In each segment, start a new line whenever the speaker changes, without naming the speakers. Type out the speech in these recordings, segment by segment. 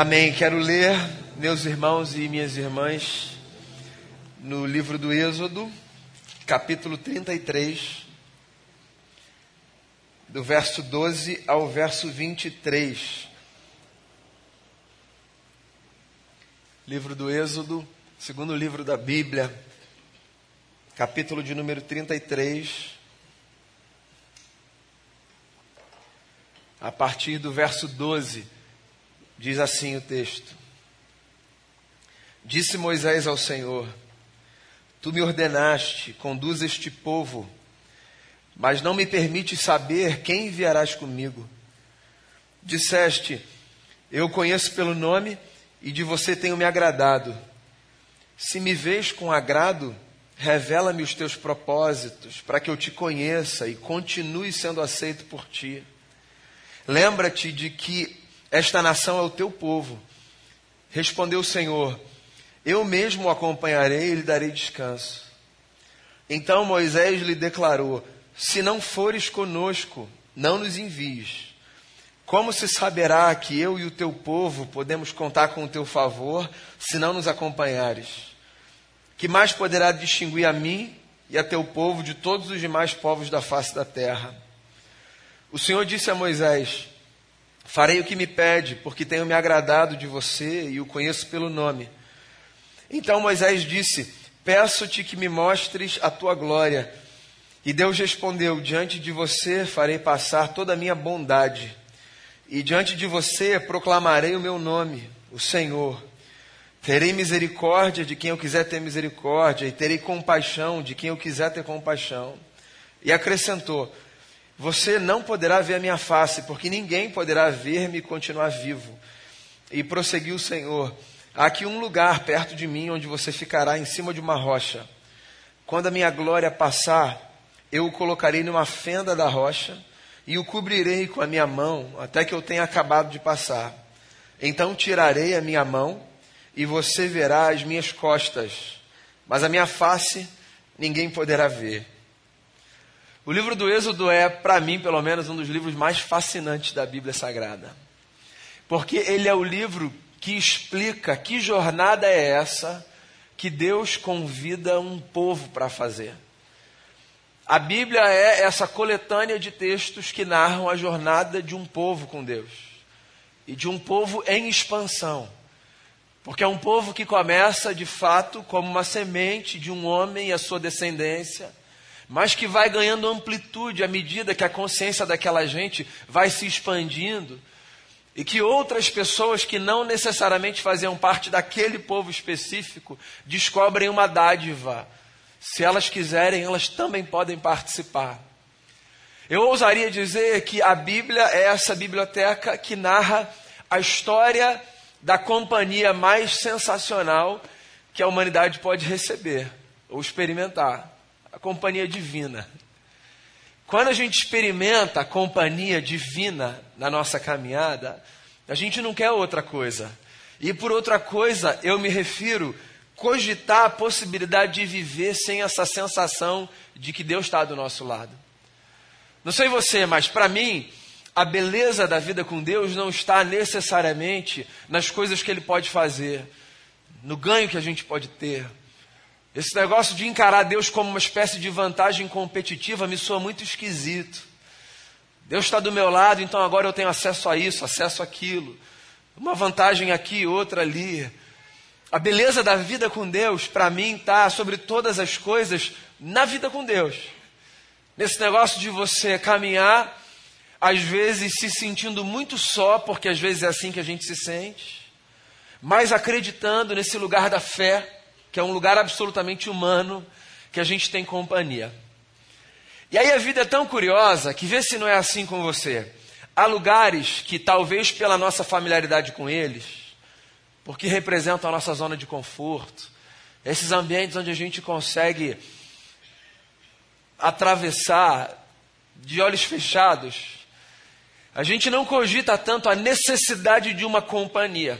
Amém. Quero ler, meus irmãos e minhas irmãs, no livro do Êxodo, capítulo 33, do verso 12 ao verso 23. Livro do Êxodo, segundo livro da Bíblia, capítulo de número 33. A partir do verso 12, diz assim o texto: Disse Moisés ao Senhor: Tu me ordenaste, conduz este povo, mas não me permites saber quem enviarás comigo. Disseste: Eu conheço pelo nome e de você tenho me agradado. Se me vês com agrado, revela-me os teus propósitos, para que eu te conheça e continue sendo aceito por ti. Lembra-te de que esta nação é o teu povo. Respondeu o Senhor: Eu mesmo o acompanharei e lhe darei descanso. Então Moisés lhe declarou: Se não fores conosco, não nos envies. Como se saberá que eu e o teu povo podemos contar com o teu favor se não nos acompanhares? Que mais poderá distinguir a mim e a teu povo de todos os demais povos da face da terra? O Senhor disse a Moisés: Farei o que me pede, porque tenho me agradado de você e o conheço pelo nome. Então Moisés disse: Peço-te que me mostres a tua glória. E Deus respondeu: Diante de você farei passar toda a minha bondade, e diante de você proclamarei o meu nome, o Senhor. Terei misericórdia de quem eu quiser ter misericórdia, e terei compaixão de quem eu quiser ter compaixão. E acrescentou: você não poderá ver a minha face, porque ninguém poderá ver-me e continuar vivo. E prosseguiu o Senhor: Há aqui um lugar perto de mim onde você ficará em cima de uma rocha. Quando a minha glória passar, eu o colocarei numa fenda da rocha e o cobrirei com a minha mão até que eu tenha acabado de passar. Então tirarei a minha mão e você verá as minhas costas, mas a minha face ninguém poderá ver. O livro do Êxodo é, para mim, pelo menos, um dos livros mais fascinantes da Bíblia Sagrada. Porque ele é o livro que explica que jornada é essa que Deus convida um povo para fazer. A Bíblia é essa coletânea de textos que narram a jornada de um povo com Deus. E de um povo em expansão. Porque é um povo que começa, de fato, como uma semente de um homem e a sua descendência mas que vai ganhando amplitude à medida que a consciência daquela gente vai se expandindo e que outras pessoas que não necessariamente faziam parte daquele povo específico descobrem uma dádiva. Se elas quiserem, elas também podem participar. Eu ousaria dizer que a Bíblia é essa biblioteca que narra a história da companhia mais sensacional que a humanidade pode receber ou experimentar a companhia divina. Quando a gente experimenta a companhia divina na nossa caminhada, a gente não quer outra coisa. E por outra coisa, eu me refiro cogitar a possibilidade de viver sem essa sensação de que Deus está do nosso lado. Não sei você, mas para mim, a beleza da vida com Deus não está necessariamente nas coisas que Ele pode fazer, no ganho que a gente pode ter, esse negócio de encarar Deus como uma espécie de vantagem competitiva me soa muito esquisito. Deus está do meu lado, então agora eu tenho acesso a isso, acesso àquilo. Uma vantagem aqui, outra ali. A beleza da vida com Deus, para mim, está sobre todas as coisas na vida com Deus. Nesse negócio de você caminhar, às vezes se sentindo muito só, porque às vezes é assim que a gente se sente, mas acreditando nesse lugar da fé que é um lugar absolutamente humano, que a gente tem companhia. E aí a vida é tão curiosa que vê se não é assim com você. Há lugares que talvez pela nossa familiaridade com eles, porque representam a nossa zona de conforto, esses ambientes onde a gente consegue atravessar de olhos fechados, a gente não cogita tanto a necessidade de uma companhia.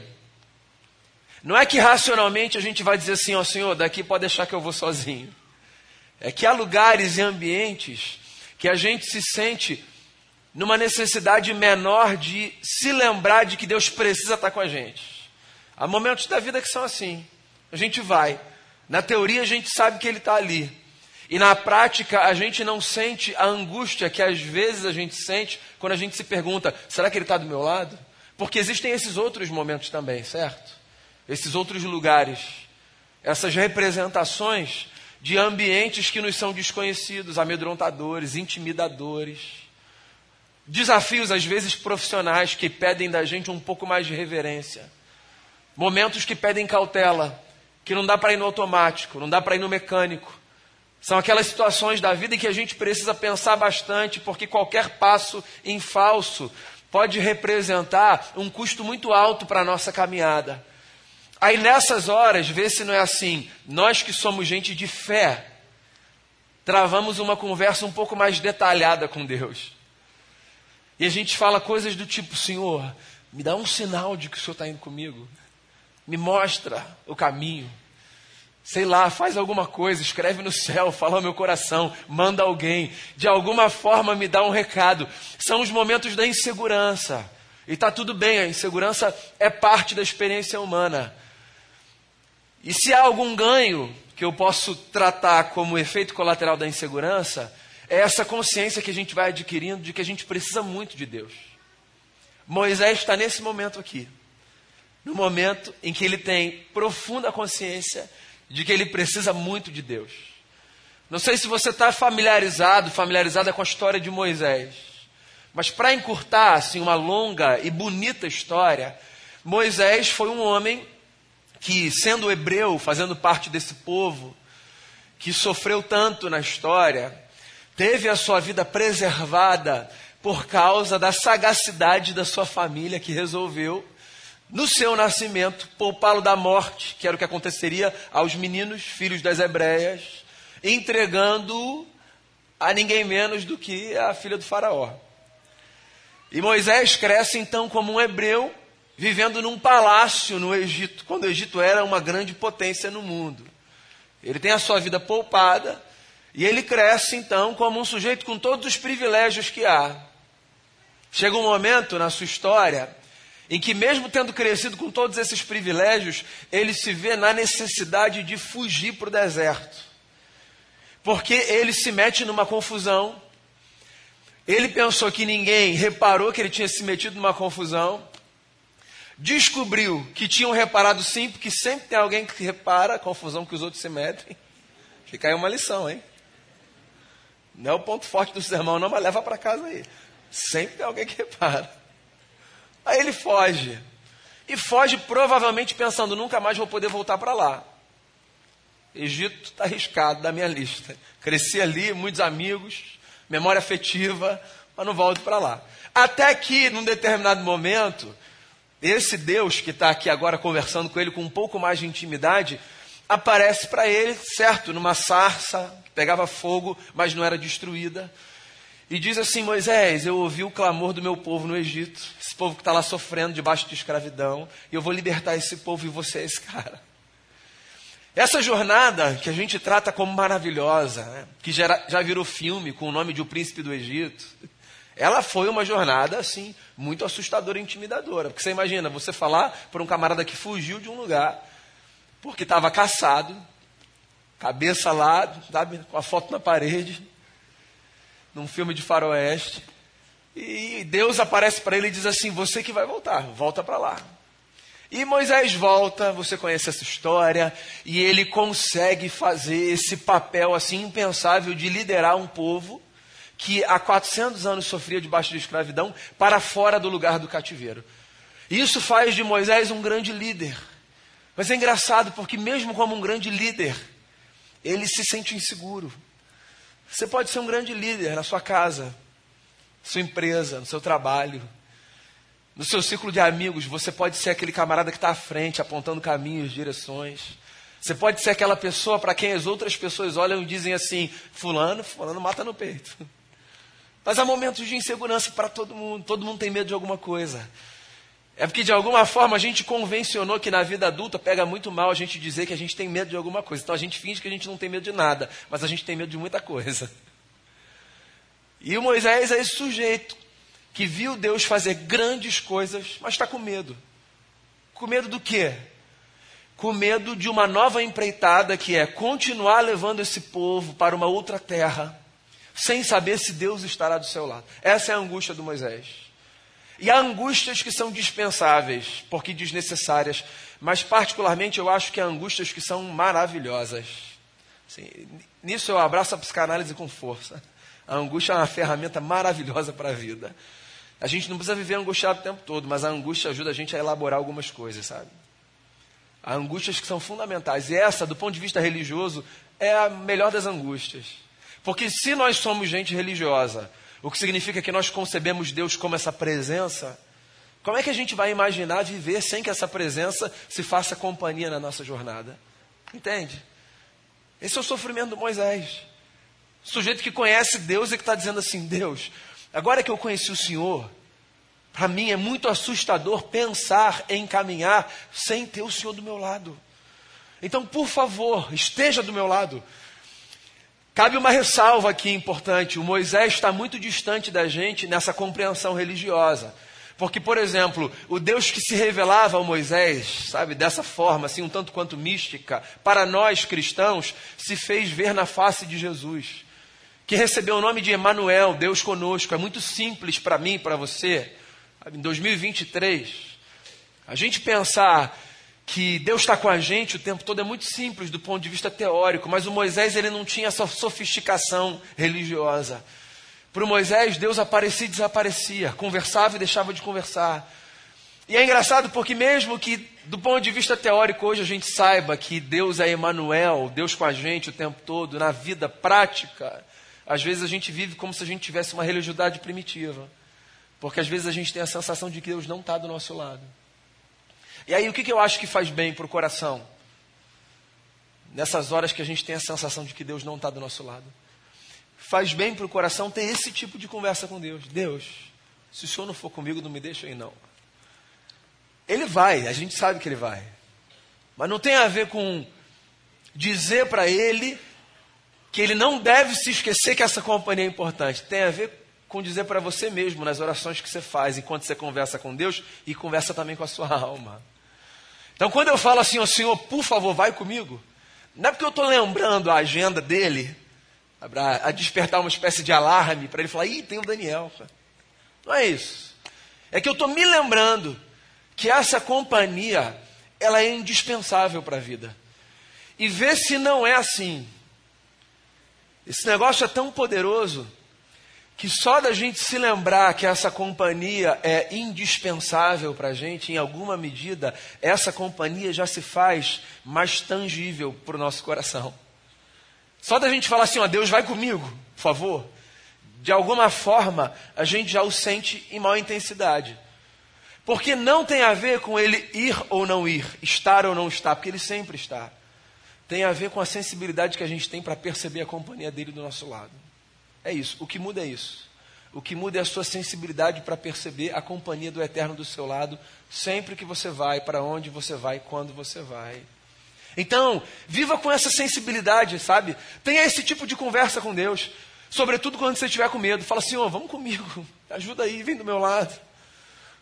Não é que racionalmente a gente vai dizer assim, ó oh, Senhor, daqui pode deixar que eu vou sozinho. É que há lugares e ambientes que a gente se sente numa necessidade menor de se lembrar de que Deus precisa estar com a gente. Há momentos da vida que são assim. A gente vai. Na teoria a gente sabe que Ele está ali. E na prática a gente não sente a angústia que às vezes a gente sente quando a gente se pergunta: será que Ele está do meu lado? Porque existem esses outros momentos também, certo? Esses outros lugares, essas representações de ambientes que nos são desconhecidos, amedrontadores, intimidadores. Desafios, às vezes, profissionais que pedem da gente um pouco mais de reverência. Momentos que pedem cautela, que não dá para ir no automático, não dá para ir no mecânico. São aquelas situações da vida em que a gente precisa pensar bastante, porque qualquer passo em falso pode representar um custo muito alto para a nossa caminhada. Aí nessas horas, vê se não é assim, nós que somos gente de fé, travamos uma conversa um pouco mais detalhada com Deus. E a gente fala coisas do tipo: Senhor, me dá um sinal de que o Senhor está indo comigo, me mostra o caminho. Sei lá, faz alguma coisa, escreve no céu, fala ao meu coração, manda alguém, de alguma forma me dá um recado. São os momentos da insegurança. E está tudo bem, a insegurança é parte da experiência humana. E se há algum ganho que eu posso tratar como efeito colateral da insegurança, é essa consciência que a gente vai adquirindo de que a gente precisa muito de Deus. Moisés está nesse momento aqui, no momento em que ele tem profunda consciência de que ele precisa muito de Deus. Não sei se você está familiarizado, familiarizada com a história de Moisés, mas para encurtar assim uma longa e bonita história, Moisés foi um homem que, sendo hebreu, fazendo parte desse povo, que sofreu tanto na história, teve a sua vida preservada por causa da sagacidade da sua família que resolveu, no seu nascimento, poupá-lo da morte, que era o que aconteceria aos meninos, filhos das hebreias, entregando-o a ninguém menos do que a filha do Faraó. E Moisés cresce então como um hebreu vivendo num palácio no Egito, quando o Egito era uma grande potência no mundo. Ele tem a sua vida poupada e ele cresce então como um sujeito com todos os privilégios que há. Chega um momento na sua história em que, mesmo tendo crescido com todos esses privilégios, ele se vê na necessidade de fugir para o deserto. Porque ele se mete numa confusão. Ele pensou que ninguém reparou que ele tinha se metido numa confusão descobriu que tinham reparado sim, porque sempre tem alguém que repara a confusão que os outros se metem. Fica aí uma lição, hein? Não é o ponto forte do sermão, não, mas leva para casa aí. Sempre tem alguém que repara. Aí ele foge. E foge provavelmente pensando: nunca mais vou poder voltar para lá. Egito está arriscado da minha lista. Cresci ali, muitos amigos, memória afetiva, mas não volto para lá. Até que, num determinado momento, esse Deus que está aqui agora conversando com ele com um pouco mais de intimidade, aparece para ele, certo, numa sarça que pegava fogo, mas não era destruída. E diz assim: Moisés, eu ouvi o clamor do meu povo no Egito, esse povo que está lá sofrendo debaixo de escravidão, e eu vou libertar esse povo e você é esse cara. Essa jornada que a gente trata como maravilhosa, né, que já, já virou filme com o nome de O Príncipe do Egito, ela foi uma jornada, assim, muito assustadora e intimidadora. Porque você imagina, você falar para um camarada que fugiu de um lugar, porque estava caçado, cabeça lá, sabe, com a foto na parede, num filme de faroeste, e Deus aparece para ele e diz assim: Você que vai voltar, volta para lá. E Moisés volta, você conhece essa história, e ele consegue fazer esse papel assim impensável de liderar um povo que há 400 anos sofria debaixo de escravidão para fora do lugar do cativeiro. Isso faz de Moisés um grande líder. Mas é engraçado porque, mesmo como um grande líder, ele se sente inseguro. Você pode ser um grande líder na sua casa, sua empresa, no seu trabalho, no seu círculo de amigos. Você pode ser aquele camarada que está à frente, apontando caminhos, direções. Você pode ser aquela pessoa para quem as outras pessoas olham e dizem assim: Fulano, Fulano mata no peito. Mas há momentos de insegurança para todo mundo, todo mundo tem medo de alguma coisa. É porque de alguma forma a gente convencionou que na vida adulta pega muito mal a gente dizer que a gente tem medo de alguma coisa. Então a gente finge que a gente não tem medo de nada, mas a gente tem medo de muita coisa. E o Moisés é esse sujeito que viu Deus fazer grandes coisas, mas está com medo. Com medo do quê? Com medo de uma nova empreitada que é continuar levando esse povo para uma outra terra, sem saber se Deus estará do seu lado. Essa é a angústia do Moisés. E há angústias que são dispensáveis, porque desnecessárias, mas particularmente eu acho que há angústias que são maravilhosas. Assim, nisso eu abraço a psicanálise com força. A angústia é uma ferramenta maravilhosa para a vida. A gente não precisa viver angustiado o tempo todo, mas a angústia ajuda a gente a elaborar algumas coisas, sabe? Há angústias que são fundamentais. E essa, do ponto de vista religioso, é a melhor das angústias. Porque se nós somos gente religiosa, o que significa que nós concebemos Deus como essa presença, como é que a gente vai imaginar viver sem que essa presença se faça companhia na nossa jornada? Entende? Esse é o sofrimento do Moisés. O sujeito que conhece Deus e que está dizendo assim: Deus, Agora que eu conheci o Senhor, para mim é muito assustador pensar em caminhar sem ter o Senhor do meu lado. Então, por favor, esteja do meu lado. Cabe uma ressalva aqui importante: o Moisés está muito distante da gente nessa compreensão religiosa. Porque, por exemplo, o Deus que se revelava ao Moisés, sabe, dessa forma, assim, um tanto quanto mística, para nós cristãos, se fez ver na face de Jesus que recebeu o nome de Emanuel, Deus conosco. É muito simples para mim para você. Em 2023, a gente pensar que Deus está com a gente o tempo todo é muito simples do ponto de vista teórico, mas o Moisés ele não tinha essa sofisticação religiosa. Para o Moisés, Deus aparecia e desaparecia, conversava e deixava de conversar. E é engraçado porque mesmo que do ponto de vista teórico hoje a gente saiba que Deus é Emanuel, Deus com a gente o tempo todo, na vida prática, às vezes a gente vive como se a gente tivesse uma religiosidade primitiva. Porque às vezes a gente tem a sensação de que Deus não está do nosso lado. E aí o que, que eu acho que faz bem para o coração? Nessas horas que a gente tem a sensação de que Deus não está do nosso lado. Faz bem para o coração ter esse tipo de conversa com Deus. Deus, se o Senhor não for comigo, não me deixa aí não. Ele vai, a gente sabe que ele vai. Mas não tem a ver com dizer para ele que ele não deve se esquecer que essa companhia é importante. Tem a ver com dizer para você mesmo, nas orações que você faz, enquanto você conversa com Deus e conversa também com a sua alma. Então, quando eu falo assim, ó Senhor, por favor, vai comigo, não é porque eu estou lembrando a agenda dele, a despertar uma espécie de alarme para ele falar, ih, tem o Daniel. Não é isso. É que eu estou me lembrando que essa companhia, ela é indispensável para a vida. E ver se não é assim esse negócio é tão poderoso que só da gente se lembrar que essa companhia é indispensável para a gente, em alguma medida, essa companhia já se faz mais tangível para o nosso coração. Só da gente falar assim, ó, Deus vai comigo, por favor. De alguma forma, a gente já o sente em maior intensidade. Porque não tem a ver com ele ir ou não ir, estar ou não estar, porque ele sempre está tem a ver com a sensibilidade que a gente tem para perceber a companhia dele do nosso lado. É isso. O que muda é isso. O que muda é a sua sensibilidade para perceber a companhia do eterno do seu lado, sempre que você vai, para onde você vai, quando você vai. Então, viva com essa sensibilidade, sabe? Tenha esse tipo de conversa com Deus. Sobretudo quando você estiver com medo. Fala assim, oh, vamos comigo, ajuda aí, vem do meu lado.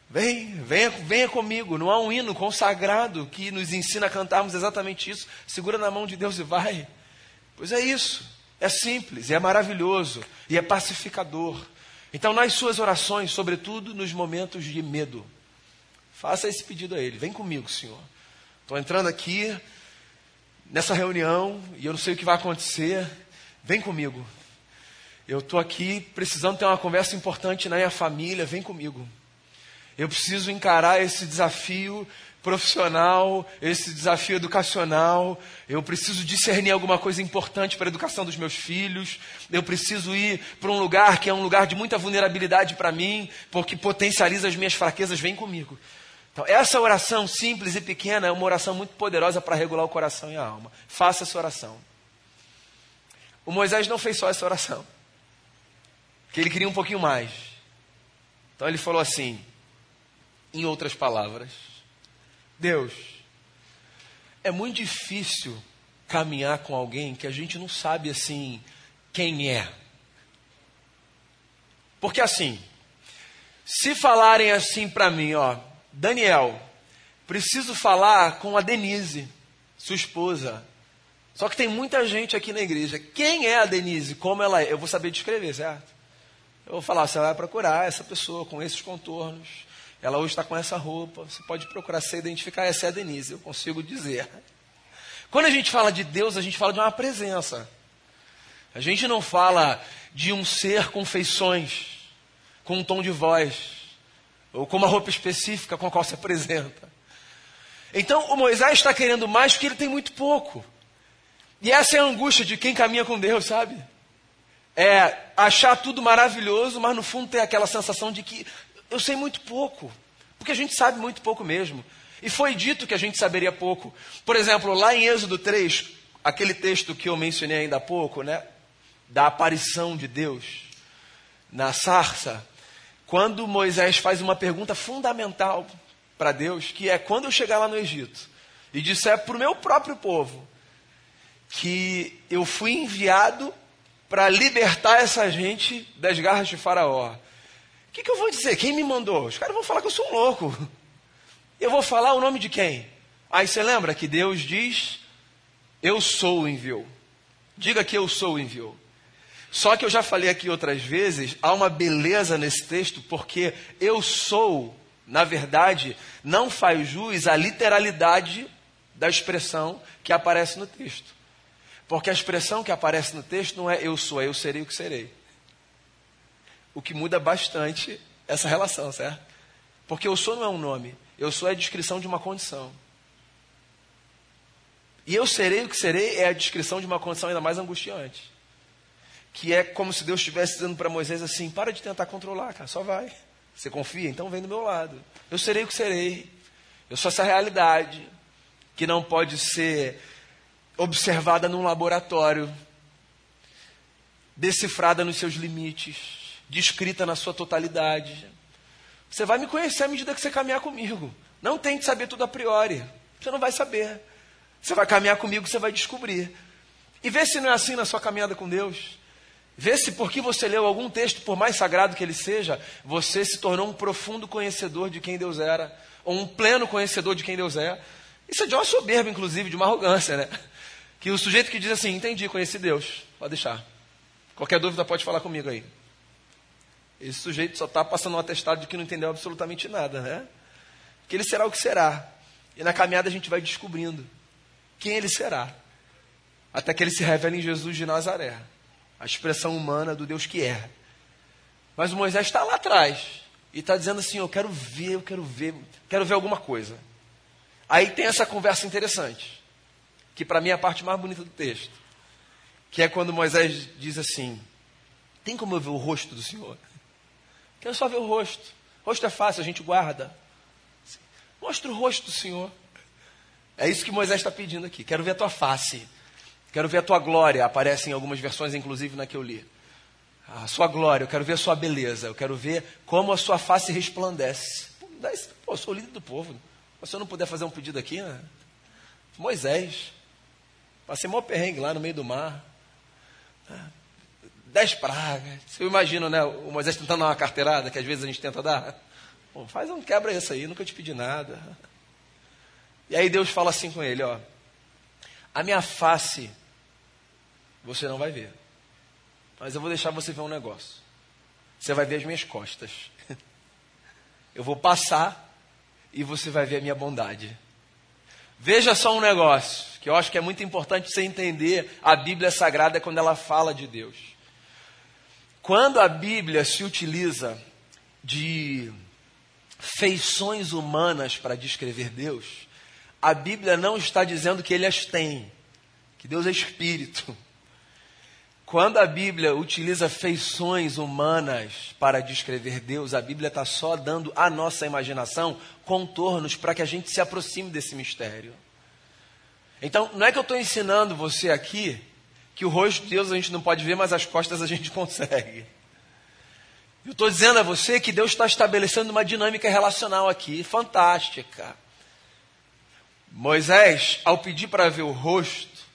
Vem, venha, venha comigo. Não há um hino consagrado que nos ensina a cantarmos exatamente isso. Segura na mão de Deus e vai. Pois é isso. É simples, é maravilhoso, e é pacificador. Então, nas suas orações, sobretudo nos momentos de medo, faça esse pedido a Ele: Vem comigo, Senhor. Estou entrando aqui nessa reunião e eu não sei o que vai acontecer. Vem comigo. Eu estou aqui precisando ter uma conversa importante na minha família. Vem comigo. Eu preciso encarar esse desafio profissional, esse desafio educacional. Eu preciso discernir alguma coisa importante para a educação dos meus filhos. Eu preciso ir para um lugar que é um lugar de muita vulnerabilidade para mim, porque potencializa as minhas fraquezas. Vem comigo. Então, essa oração simples e pequena é uma oração muito poderosa para regular o coração e a alma. Faça essa oração. O Moisés não fez só essa oração, porque ele queria um pouquinho mais. Então ele falou assim: em outras palavras, Deus, é muito difícil caminhar com alguém que a gente não sabe assim quem é. Porque assim, Se falarem assim para mim, ó, Daniel, preciso falar com a Denise, sua esposa. Só que tem muita gente aqui na igreja. Quem é a Denise? Como ela é? Eu vou saber descrever, certo? Eu vou falar, você vai procurar essa pessoa com esses contornos. Ela hoje está com essa roupa. Você pode procurar se identificar. Essa é a Denise, eu consigo dizer. Quando a gente fala de Deus, a gente fala de uma presença. A gente não fala de um ser com feições, com um tom de voz, ou com uma roupa específica com a qual se apresenta. Então, o Moisés está querendo mais porque ele tem muito pouco. E essa é a angústia de quem caminha com Deus, sabe? É achar tudo maravilhoso, mas no fundo ter aquela sensação de que eu sei muito pouco. Porque a gente sabe muito pouco mesmo. E foi dito que a gente saberia pouco. Por exemplo, lá em Êxodo 3, aquele texto que eu mencionei ainda há pouco, né? Da aparição de Deus na sarça, quando Moisés faz uma pergunta fundamental para Deus, que é quando eu chegar lá no Egito e disser para o meu próprio povo que eu fui enviado para libertar essa gente das garras de Faraó. Que, que eu vou dizer? Quem me mandou? Os caras vão falar que eu sou um louco. Eu vou falar o nome de quem? Aí você lembra que Deus diz: Eu sou o enviou. Diga que eu sou o enviou. Só que eu já falei aqui outras vezes, há uma beleza nesse texto, porque eu sou, na verdade, não faz jus à literalidade da expressão que aparece no texto. Porque a expressão que aparece no texto não é eu sou, é eu serei o que serei. O que muda bastante essa relação, certo? Porque eu sou não é um nome, eu sou é a descrição de uma condição. E eu serei o que serei é a descrição de uma condição ainda mais angustiante. Que é como se Deus estivesse dizendo para Moisés assim: para de tentar controlar, cara, só vai. Você confia? Então vem do meu lado. Eu serei o que serei. Eu sou essa realidade que não pode ser observada num laboratório, decifrada nos seus limites, descrita na sua totalidade. Você vai me conhecer à medida que você caminhar comigo. Não tente saber tudo a priori. Você não vai saber. Você vai caminhar comigo, você vai descobrir. E vê se não é assim na sua caminhada com Deus. Vê se porque você leu algum texto, por mais sagrado que ele seja, você se tornou um profundo conhecedor de quem Deus era, ou um pleno conhecedor de quem Deus é. Isso é de uma soberba, inclusive, de uma arrogância, né? Que o sujeito que diz assim, entendi, conheci Deus, pode deixar. Qualquer dúvida pode falar comigo aí. Esse sujeito só está passando um atestado de que não entendeu absolutamente nada, né? Que ele será o que será. E na caminhada a gente vai descobrindo quem ele será. Até que ele se revela em Jesus de Nazaré. A expressão humana do Deus que é. Mas o Moisés está lá atrás. E está dizendo assim: Eu quero ver, eu quero ver, quero ver alguma coisa. Aí tem essa conversa interessante que para mim é a parte mais bonita do texto, que é quando Moisés diz assim: Tem como eu ver o rosto do Senhor? Quero só ver o rosto. Rosto é fácil, a gente guarda. Mostra o rosto do Senhor. É isso que Moisés está pedindo aqui. Quero ver a tua face. Quero ver a tua glória. Aparece em algumas versões, inclusive na que eu li. A sua glória, eu quero ver a sua beleza. Eu quero ver como a sua face resplandece. Pô, eu sou o líder do povo. Se eu não puder fazer um pedido aqui, né? Moisés. Passei mó perrengue lá no meio do mar. Dez pragas. Você imagina, né? O Moisés tentando dar uma carteirada, que às vezes a gente tenta dar. Pô, faz um quebra isso aí, nunca te pedi nada. E aí Deus fala assim com ele, ó. A minha face você não vai ver. Mas eu vou deixar você ver um negócio. Você vai ver as minhas costas. Eu vou passar e você vai ver a minha bondade. Veja só um negócio que eu acho que é muito importante você entender a Bíblia Sagrada quando ela fala de Deus. Quando a Bíblia se utiliza de feições humanas para descrever Deus, a Bíblia não está dizendo que ele as tem, que Deus é espírito. Quando a Bíblia utiliza feições humanas para descrever Deus, a Bíblia está só dando à nossa imaginação contornos para que a gente se aproxime desse mistério. Então, não é que eu estou ensinando você aqui que o rosto de Deus a gente não pode ver, mas as costas a gente consegue. Eu estou dizendo a você que Deus está estabelecendo uma dinâmica relacional aqui, fantástica. Moisés, ao pedir para ver o rosto,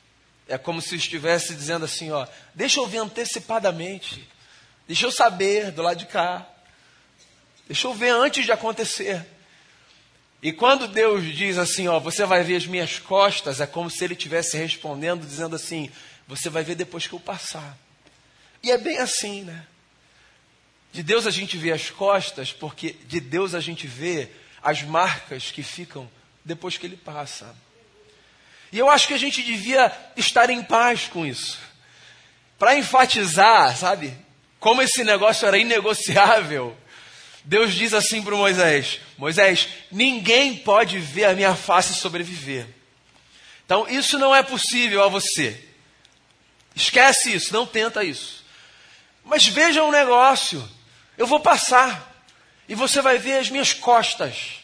é como se estivesse dizendo assim: ó, deixa eu ver antecipadamente, deixa eu saber do lado de cá, Deixa eu ver antes de acontecer. E quando Deus diz assim, ó, você vai ver as minhas costas, é como se ele estivesse respondendo, dizendo assim, você vai ver depois que eu passar. E é bem assim, né? De Deus a gente vê as costas, porque de Deus a gente vê as marcas que ficam depois que ele passa. E eu acho que a gente devia estar em paz com isso. Para enfatizar, sabe, como esse negócio era inegociável, Deus diz assim para Moisés: Moisés, ninguém pode ver a minha face sobreviver. Então, isso não é possível a você. Esquece isso, não tenta isso. Mas veja um negócio: eu vou passar, e você vai ver as minhas costas,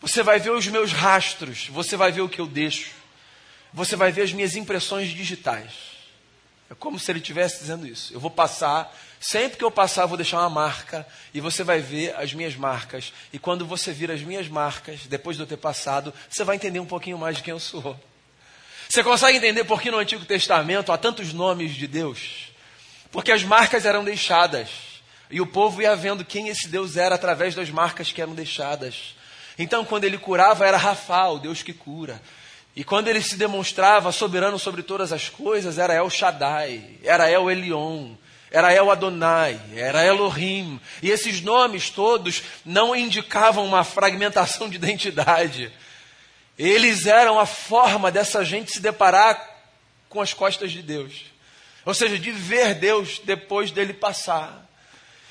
você vai ver os meus rastros, você vai ver o que eu deixo, você vai ver as minhas impressões digitais. É como se ele estivesse dizendo isso. Eu vou passar, sempre que eu passar, eu vou deixar uma marca, e você vai ver as minhas marcas. E quando você vir as minhas marcas, depois de eu ter passado, você vai entender um pouquinho mais de quem eu sou. Você consegue entender por que no Antigo Testamento há tantos nomes de Deus? Porque as marcas eram deixadas. E o povo ia vendo quem esse Deus era através das marcas que eram deixadas. Então, quando ele curava, era Rafa, o Deus que cura. E quando ele se demonstrava soberano sobre todas as coisas, era El Shaddai, era El Elion, era El Adonai, era Elohim. E esses nomes todos não indicavam uma fragmentação de identidade. Eles eram a forma dessa gente se deparar com as costas de Deus. Ou seja, de ver Deus depois dele passar.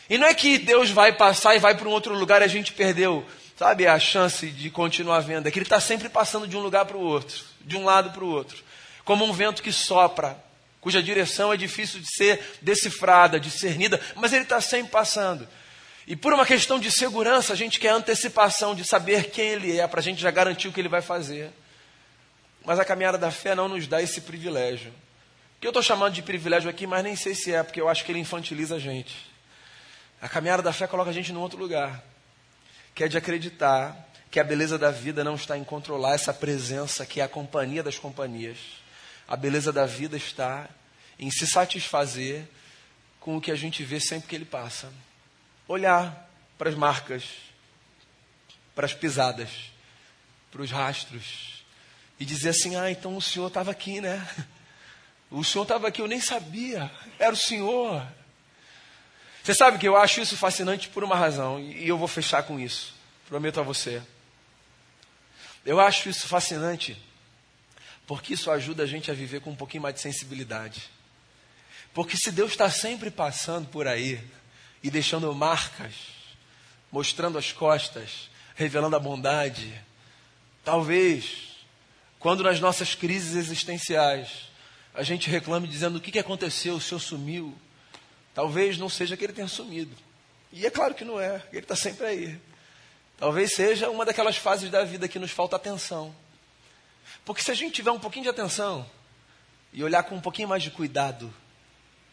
E não é que Deus vai passar e vai para um outro lugar e a gente perdeu, sabe, a chance de continuar vendo. É que Ele está sempre passando de um lugar para o outro, de um lado para o outro. Como um vento que sopra, cuja direção é difícil de ser decifrada, discernida, mas Ele está sempre passando. E por uma questão de segurança, a gente quer antecipação de saber quem Ele é, para a gente já garantir o que Ele vai fazer. Mas a caminhada da fé não nos dá esse privilégio. Que eu estou chamando de privilégio aqui, mas nem sei se é, porque eu acho que ele infantiliza a gente. A caminhada da fé coloca a gente num outro lugar, que é de acreditar que a beleza da vida não está em controlar essa presença que é a companhia das companhias. A beleza da vida está em se satisfazer com o que a gente vê sempre que ele passa. Olhar para as marcas, para as pisadas, para os rastros e dizer assim: ah, então o Senhor estava aqui, né? O Senhor estava aqui, eu nem sabia, era o Senhor. Você sabe que eu acho isso fascinante por uma razão, e eu vou fechar com isso, prometo a você. Eu acho isso fascinante porque isso ajuda a gente a viver com um pouquinho mais de sensibilidade. Porque se Deus está sempre passando por aí e deixando marcas, mostrando as costas, revelando a bondade, talvez, quando nas nossas crises existenciais a gente reclame dizendo o que, que aconteceu, o Senhor sumiu, Talvez não seja que ele tenha sumido. E é claro que não é, ele está sempre aí. Talvez seja uma daquelas fases da vida que nos falta atenção. Porque se a gente tiver um pouquinho de atenção e olhar com um pouquinho mais de cuidado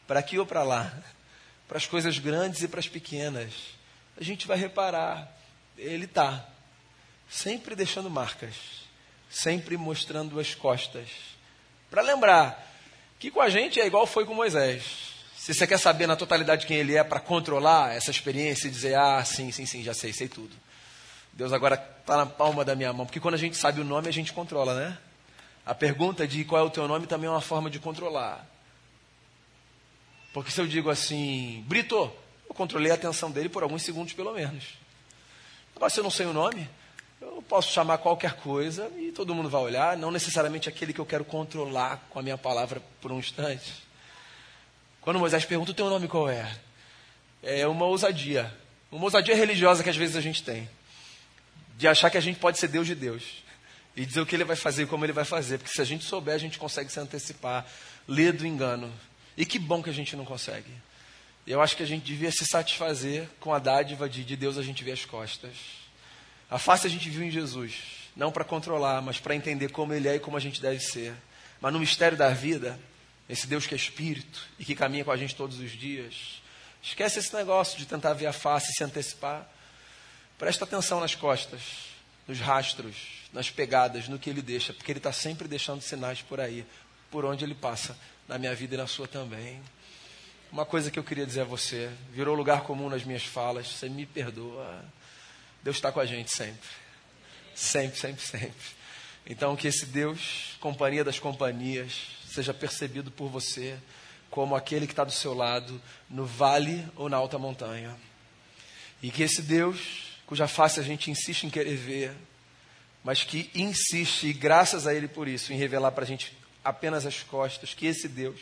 para aqui ou para lá, para as coisas grandes e para as pequenas, a gente vai reparar, ele está sempre deixando marcas, sempre mostrando as costas, para lembrar que com a gente é igual foi com Moisés. Se você quer saber na totalidade quem ele é para controlar essa experiência e dizer, ah, sim, sim, sim, já sei, sei tudo. Deus agora está na palma da minha mão. Porque quando a gente sabe o nome, a gente controla, né? A pergunta de qual é o teu nome também é uma forma de controlar. Porque se eu digo assim, Brito, eu controlei a atenção dele por alguns segundos pelo menos. Agora, se eu não sei o nome, eu posso chamar qualquer coisa e todo mundo vai olhar, não necessariamente aquele que eu quero controlar com a minha palavra por um instante. Quando Moisés pergunta o teu nome qual é? É uma ousadia. Uma ousadia religiosa que às vezes a gente tem. De achar que a gente pode ser Deus de Deus. E dizer o que ele vai fazer e como ele vai fazer. Porque se a gente souber, a gente consegue se antecipar. Ler do engano. E que bom que a gente não consegue. Eu acho que a gente devia se satisfazer com a dádiva de, de Deus a gente ver as costas. A face a gente viu em Jesus. Não para controlar, mas para entender como ele é e como a gente deve ser. Mas no mistério da vida, esse Deus que é espírito e que caminha com a gente todos os dias. Esquece esse negócio de tentar ver a face e se antecipar. Presta atenção nas costas, nos rastros, nas pegadas, no que ele deixa, porque ele está sempre deixando sinais por aí, por onde ele passa, na minha vida e na sua também. Uma coisa que eu queria dizer a você, virou lugar comum nas minhas falas, você me perdoa. Deus está com a gente sempre. Sempre, sempre, sempre. Então, que esse Deus, companhia das companhias, seja percebido por você como aquele que está do seu lado, no vale ou na alta montanha. E que esse Deus, cuja face a gente insiste em querer ver, mas que insiste, e graças a Ele por isso, em revelar para a gente apenas as costas, que esse Deus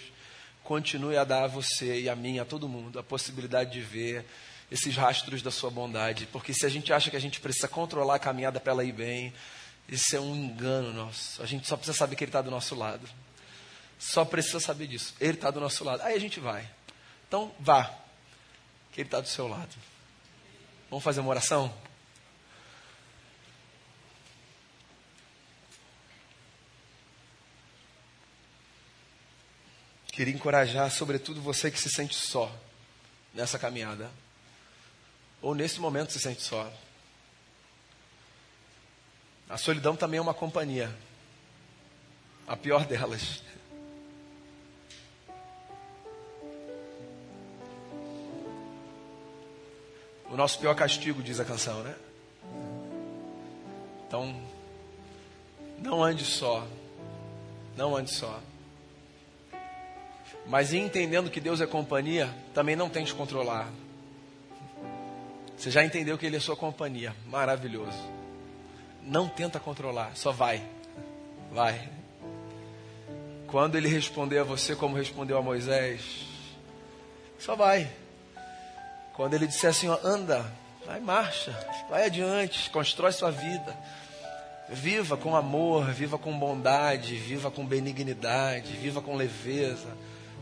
continue a dar a você e a mim, a todo mundo, a possibilidade de ver esses rastros da sua bondade. Porque se a gente acha que a gente precisa controlar a caminhada para ela ir bem, isso é um engano nosso. A gente só precisa saber que Ele está do nosso lado. Só precisa saber disso. Ele está do nosso lado. Aí a gente vai. Então, vá. Que Ele está do seu lado. Vamos fazer uma oração? Queria encorajar, sobretudo, você que se sente só nessa caminhada. Ou nesse momento se sente só. A solidão também é uma companhia. A pior delas. O nosso pior castigo, diz a canção, né? Então, não ande só. Não ande só. Mas entendendo que Deus é companhia, também não tente controlar. Você já entendeu que Ele é sua companhia. Maravilhoso. Não tenta controlar, só vai. Vai. Quando Ele responder a você como respondeu a Moisés, só vai. Quando Ele disser assim, ó, anda, vai, marcha, vai adiante, constrói sua vida. Viva com amor, viva com bondade, viva com benignidade, viva com leveza.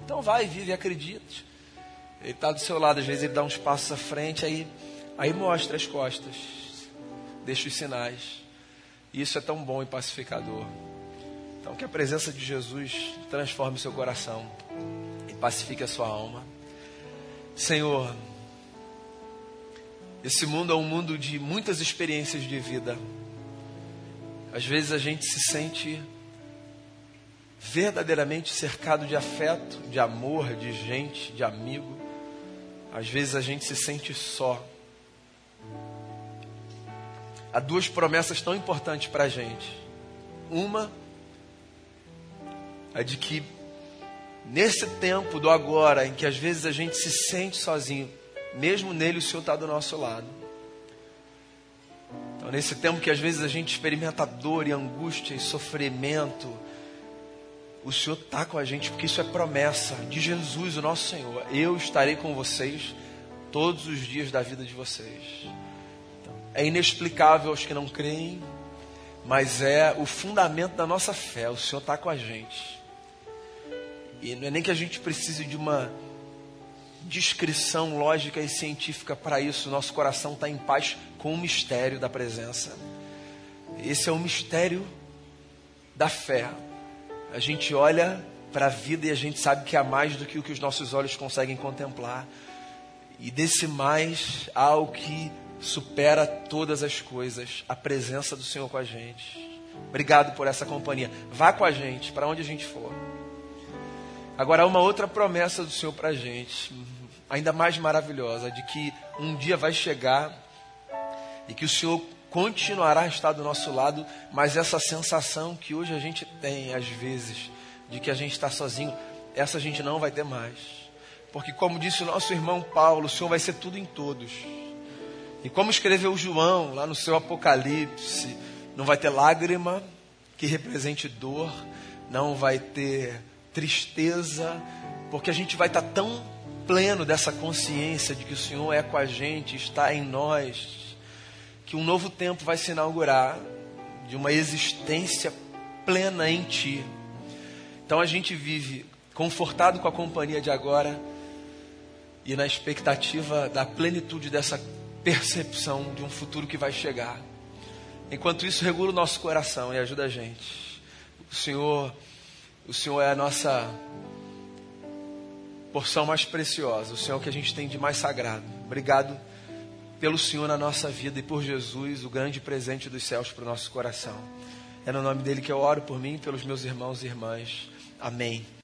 Então vai, vive acredite. Ele está do seu lado, às vezes ele dá uns passos à frente, aí Aí mostra as costas, deixa os sinais. Isso é tão bom e pacificador. Então, que a presença de Jesus transforme seu coração e pacifique a sua alma. Senhor, esse mundo é um mundo de muitas experiências de vida. Às vezes a gente se sente verdadeiramente cercado de afeto, de amor, de gente, de amigo. Às vezes a gente se sente só há duas promessas tão importantes para a gente. Uma, a de que nesse tempo do agora, em que às vezes a gente se sente sozinho, mesmo nele o Senhor está do nosso lado. Então, nesse tempo que às vezes a gente experimenta dor e angústia e sofrimento, o Senhor está com a gente, porque isso é promessa de Jesus, o nosso Senhor. Eu estarei com vocês todos os dias da vida de vocês é inexplicável aos que não creem, mas é o fundamento da nossa fé. O Senhor está com a gente. E não é nem que a gente precise de uma descrição lógica e científica para isso. Nosso coração está em paz com o mistério da presença. Esse é o mistério da fé. A gente olha para a vida e a gente sabe que há mais do que o que os nossos olhos conseguem contemplar. E desse mais há o que supera todas as coisas, a presença do Senhor com a gente. Obrigado por essa companhia. Vá com a gente, para onde a gente for. Agora, uma outra promessa do Senhor para a gente, ainda mais maravilhosa, de que um dia vai chegar e que o Senhor continuará a estar do nosso lado, mas essa sensação que hoje a gente tem, às vezes, de que a gente está sozinho, essa a gente não vai ter mais. Porque, como disse o nosso irmão Paulo, o Senhor vai ser tudo em todos. E como escreveu João lá no seu Apocalipse, não vai ter lágrima que represente dor, não vai ter tristeza, porque a gente vai estar tão pleno dessa consciência de que o Senhor é com a gente, está em nós, que um novo tempo vai se inaugurar de uma existência plena em Ti. Então a gente vive confortado com a companhia de agora e na expectativa da plenitude dessa percepção de um futuro que vai chegar. Enquanto isso, regula o nosso coração e ajuda a gente. O Senhor, o Senhor é a nossa porção mais preciosa, o Senhor é o que a gente tem de mais sagrado. Obrigado pelo Senhor na nossa vida e por Jesus, o grande presente dos céus para o nosso coração. É no nome dele que eu oro por mim e pelos meus irmãos e irmãs. Amém.